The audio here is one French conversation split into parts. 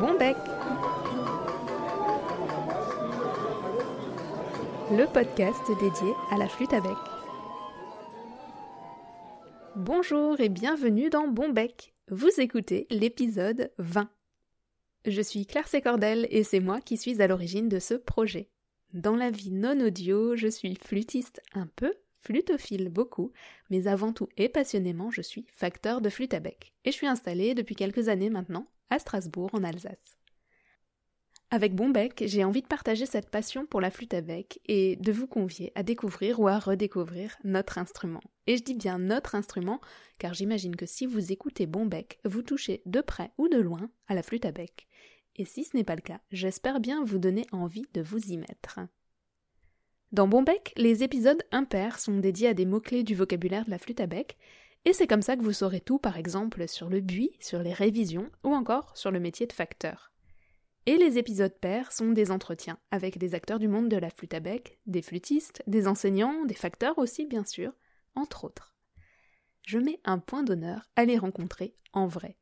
Bon Bec Le podcast dédié à la flûte à bec. Bonjour et bienvenue dans Bon Bec. Vous écoutez l'épisode 20. Je suis Claire Sécordel et c'est moi qui suis à l'origine de ce projet. Dans la vie non audio, je suis flûtiste un peu, flutophile beaucoup, mais avant tout et passionnément, je suis facteur de flûte à bec. Et je suis installée depuis quelques années maintenant à Strasbourg en Alsace. Avec Bonbec, j'ai envie de partager cette passion pour la flûte à bec et de vous convier à découvrir ou à redécouvrir notre instrument. Et je dis bien notre instrument, car j'imagine que si vous écoutez Bonbec, vous touchez de près ou de loin à la flûte à bec. Et si ce n'est pas le cas, j'espère bien vous donner envie de vous y mettre. Dans Bonbec, les épisodes impairs sont dédiés à des mots-clés du vocabulaire de la flûte à bec, et c'est comme ça que vous saurez tout, par exemple, sur le buis, sur les révisions, ou encore sur le métier de facteur. Et les épisodes pairs sont des entretiens avec des acteurs du monde de la flûte à bec, des flûtistes, des enseignants, des facteurs aussi, bien sûr, entre autres. Je mets un point d'honneur à les rencontrer en vrai.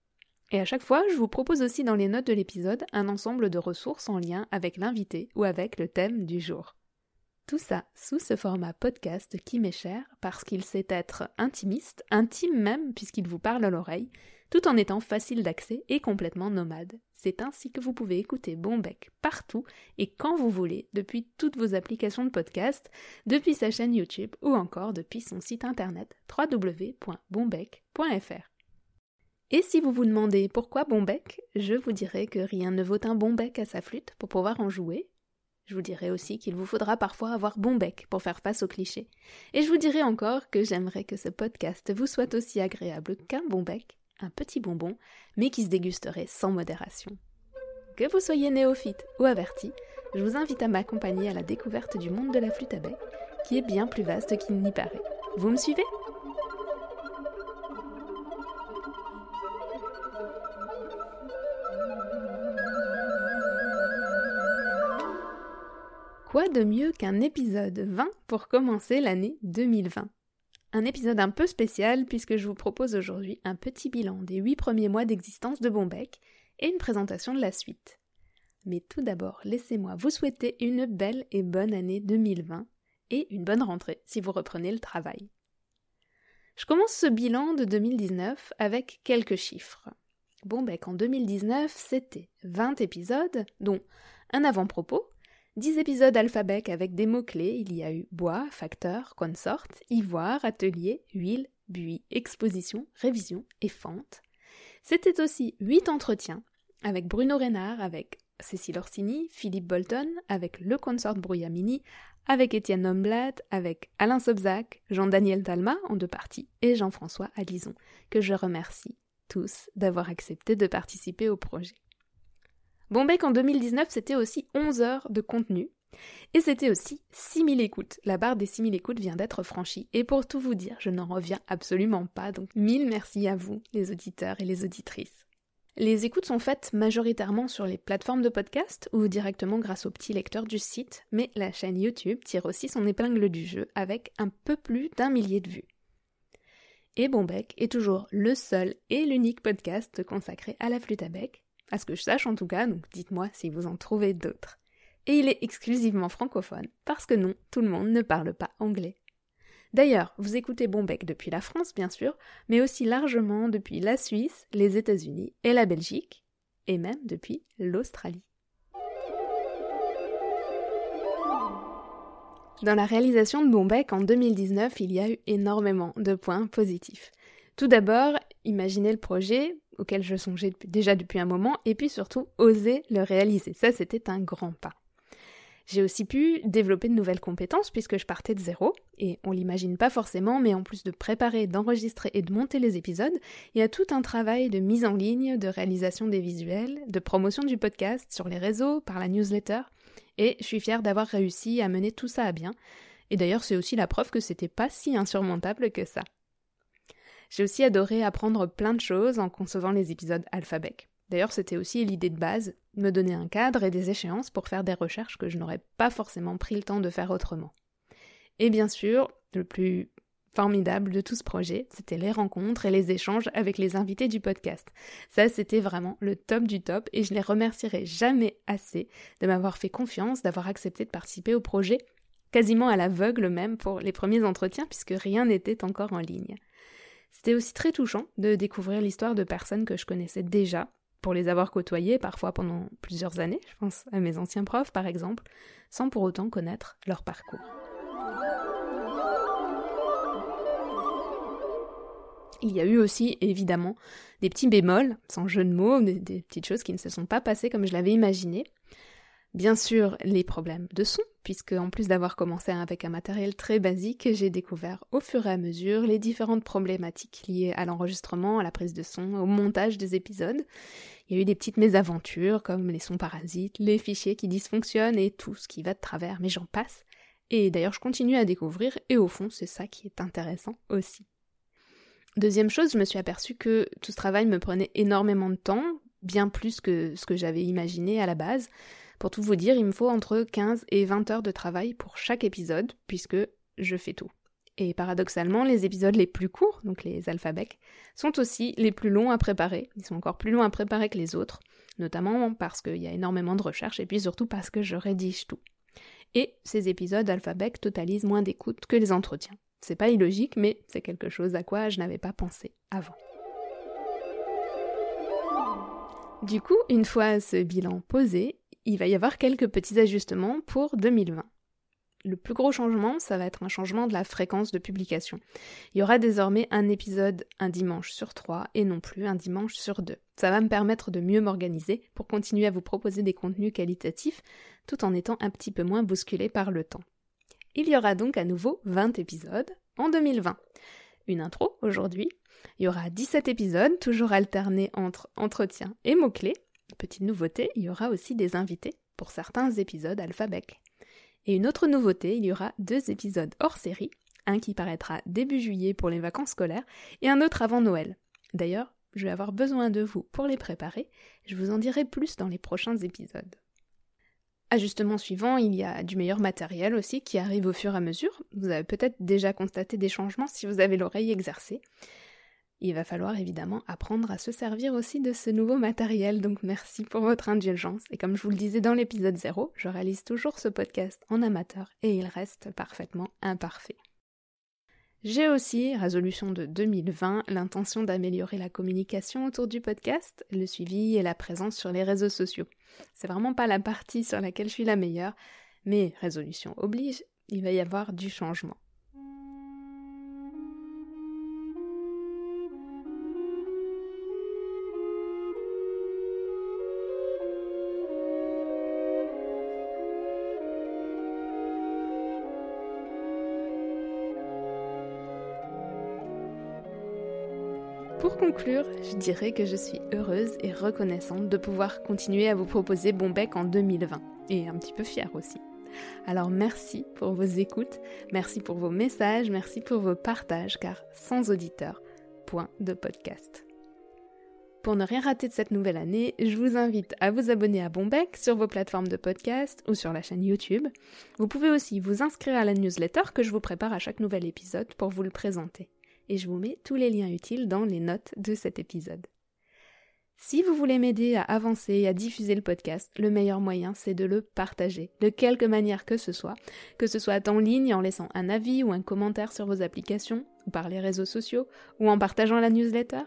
Et à chaque fois, je vous propose aussi dans les notes de l'épisode un ensemble de ressources en lien avec l'invité ou avec le thème du jour. Tout ça sous ce format podcast qui m'est cher parce qu'il sait être intimiste, intime même puisqu'il vous parle à l'oreille, tout en étant facile d'accès et complètement nomade. C'est ainsi que vous pouvez écouter Bonbec partout et quand vous voulez, depuis toutes vos applications de podcast, depuis sa chaîne YouTube ou encore depuis son site internet www.bonbec.fr. Et si vous vous demandez pourquoi Bonbec, je vous dirai que rien ne vaut un bon bec à sa flûte pour pouvoir en jouer, je vous dirai aussi qu'il vous faudra parfois avoir bon bec pour faire face aux clichés. Et je vous dirai encore que j'aimerais que ce podcast vous soit aussi agréable qu'un bon bec, un petit bonbon, mais qui se dégusterait sans modération. Que vous soyez néophyte ou averti, je vous invite à m'accompagner à la découverte du monde de la flûte à bec, qui est bien plus vaste qu'il n'y paraît. Vous me suivez? Quoi de mieux qu'un épisode 20 pour commencer l'année 2020 Un épisode un peu spécial puisque je vous propose aujourd'hui un petit bilan des 8 premiers mois d'existence de Bombec et une présentation de la suite. Mais tout d'abord, laissez-moi vous souhaiter une belle et bonne année 2020 et une bonne rentrée si vous reprenez le travail. Je commence ce bilan de 2019 avec quelques chiffres. Bombec en 2019, c'était 20 épisodes, dont un avant-propos, 10 épisodes alphabet avec des mots-clés. Il y a eu bois, facteur, consort, ivoire, atelier, huile, buis, exposition, révision et fente. C'était aussi 8 entretiens avec Bruno Reynard, avec Cécile Orsini, Philippe Bolton, avec le consort Brouillamini, avec Étienne Homblat, avec Alain Sobzac, Jean-Daniel Talma en deux parties et Jean-François Alison, que je remercie tous d'avoir accepté de participer au projet. Bombec en 2019, c'était aussi 11 heures de contenu. Et c'était aussi 6000 écoutes. La barre des 6000 écoutes vient d'être franchie. Et pour tout vous dire, je n'en reviens absolument pas. Donc mille merci à vous, les auditeurs et les auditrices. Les écoutes sont faites majoritairement sur les plateformes de podcast ou directement grâce au petit lecteur du site, mais la chaîne YouTube tire aussi son épingle du jeu avec un peu plus d'un millier de vues. Et Bombec est toujours le seul et l'unique podcast consacré à la flûte à bec, à ce que je sache en tout cas, donc dites-moi si vous en trouvez d'autres. Et il est exclusivement francophone, parce que non, tout le monde ne parle pas anglais. D'ailleurs, vous écoutez Bombec depuis la France, bien sûr, mais aussi largement depuis la Suisse, les États-Unis et la Belgique, et même depuis l'Australie. Dans la réalisation de Bombec en 2019, il y a eu énormément de points positifs. Tout d'abord, imaginez le projet, auquel je songeais déjà depuis un moment, et puis surtout oser le réaliser. Ça, c'était un grand pas. J'ai aussi pu développer de nouvelles compétences puisque je partais de zéro, et on l'imagine pas forcément, mais en plus de préparer, d'enregistrer et de monter les épisodes, il y a tout un travail de mise en ligne, de réalisation des visuels, de promotion du podcast sur les réseaux, par la newsletter, et je suis fière d'avoir réussi à mener tout ça à bien. Et d'ailleurs, c'est aussi la preuve que c'était pas si insurmontable que ça. J'ai aussi adoré apprendre plein de choses en concevant les épisodes alphabet. D'ailleurs, c'était aussi l'idée de base, me donner un cadre et des échéances pour faire des recherches que je n'aurais pas forcément pris le temps de faire autrement. Et bien sûr, le plus formidable de tout ce projet, c'était les rencontres et les échanges avec les invités du podcast. Ça, c'était vraiment le top du top et je les remercierai jamais assez de m'avoir fait confiance, d'avoir accepté de participer au projet, quasiment à l'aveugle même pour les premiers entretiens puisque rien n'était encore en ligne. C'était aussi très touchant de découvrir l'histoire de personnes que je connaissais déjà, pour les avoir côtoyées parfois pendant plusieurs années, je pense à mes anciens profs par exemple, sans pour autant connaître leur parcours. Il y a eu aussi, évidemment, des petits bémols, sans jeu de mots, des, des, petites choses qui ne se sont pas passées comme je l'avais imaginé. Bien sûr, les problèmes de son, puisque en plus d'avoir commencé avec un matériel très basique, j'ai découvert au fur et à mesure les différentes problématiques liées à l'enregistrement, à la prise de son, au montage des épisodes. Il y a eu des petites mésaventures comme les sons parasites, les fichiers qui dysfonctionnent et tout ce qui va de travers, mais j'en passe. Et d'ailleurs, je continue à découvrir et au fond, c'est ça qui est intéressant aussi. Deuxième chose, je me suis aperçue que tout ce travail me prenait énormément de temps, bien plus que ce que j'avais imaginé à la base. Pour tout vous dire, il me faut entre 15 et 20 heures de travail pour chaque épisode, puisque je fais tout. Et paradoxalement, les épisodes les plus courts, donc les alphabets, sont aussi les plus longs à préparer. Ils sont encore plus longs à préparer que les autres, notamment parce qu'il y a énormément de recherches et puis surtout parce que je rédige tout. Et ces épisodes alphabets totalisent moins d'écoute que les entretiens. C'est pas illogique, mais c'est quelque chose à quoi je n'avais pas pensé avant. Du coup, une fois ce bilan posé, il va y avoir quelques petits ajustements pour 2020. Le plus gros changement, ça va être un changement de la fréquence de publication. Il y aura désormais un épisode un dimanche sur trois et non plus un dimanche sur deux. Ça va me permettre de mieux m'organiser pour continuer à vous proposer des contenus qualitatifs tout en étant un petit peu moins bousculé par le temps. Il y aura donc à nouveau 20 épisodes en 2020. Une intro aujourd'hui. Il y aura 17 épisodes, toujours alternés entre entretien et mots-clés. Petite nouveauté, il y aura aussi des invités pour certains épisodes alphabet. Et une autre nouveauté, il y aura deux épisodes hors série, un qui paraîtra début juillet pour les vacances scolaires et un autre avant Noël. D'ailleurs, je vais avoir besoin de vous pour les préparer, je vous en dirai plus dans les prochains épisodes. Ajustement suivant, il y a du meilleur matériel aussi qui arrive au fur et à mesure. Vous avez peut-être déjà constaté des changements si vous avez l'oreille exercée. Il va falloir évidemment apprendre à se servir aussi de ce nouveau matériel, donc merci pour votre indulgence. Et comme je vous le disais dans l'épisode 0, je réalise toujours ce podcast en amateur et il reste parfaitement imparfait. J'ai aussi, résolution de 2020, l'intention d'améliorer la communication autour du podcast, le suivi et la présence sur les réseaux sociaux. C'est vraiment pas la partie sur laquelle je suis la meilleure, mais résolution oblige, il va y avoir du changement. Pour conclure, je dirais que je suis heureuse et reconnaissante de pouvoir continuer à vous proposer Bombec en 2020, et un petit peu fière aussi. Alors merci pour vos écoutes, merci pour vos messages, merci pour vos partages, car sans auditeurs, point de podcast. Pour ne rien rater de cette nouvelle année, je vous invite à vous abonner à Bombec sur vos plateformes de podcast ou sur la chaîne YouTube. Vous pouvez aussi vous inscrire à la newsletter que je vous prépare à chaque nouvel épisode pour vous le présenter et je vous mets tous les liens utiles dans les notes de cet épisode. Si vous voulez m'aider à avancer et à diffuser le podcast, le meilleur moyen c'est de le partager, de quelque manière que ce soit, que ce soit en ligne en laissant un avis ou un commentaire sur vos applications, ou par les réseaux sociaux, ou en partageant la newsletter,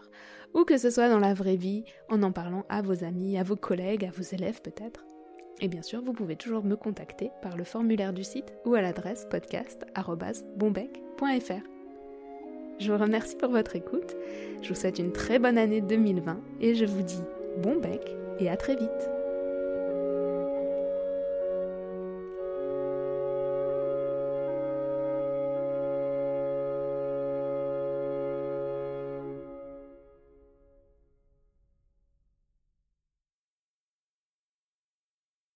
ou que ce soit dans la vraie vie, en en parlant à vos amis, à vos collègues, à vos élèves peut-être. Et bien sûr, vous pouvez toujours me contacter par le formulaire du site ou à l'adresse podcast.bombec.fr. Je vous remercie pour votre écoute. Je vous souhaite une très bonne année 2020 et je vous dis bon bec et à très vite.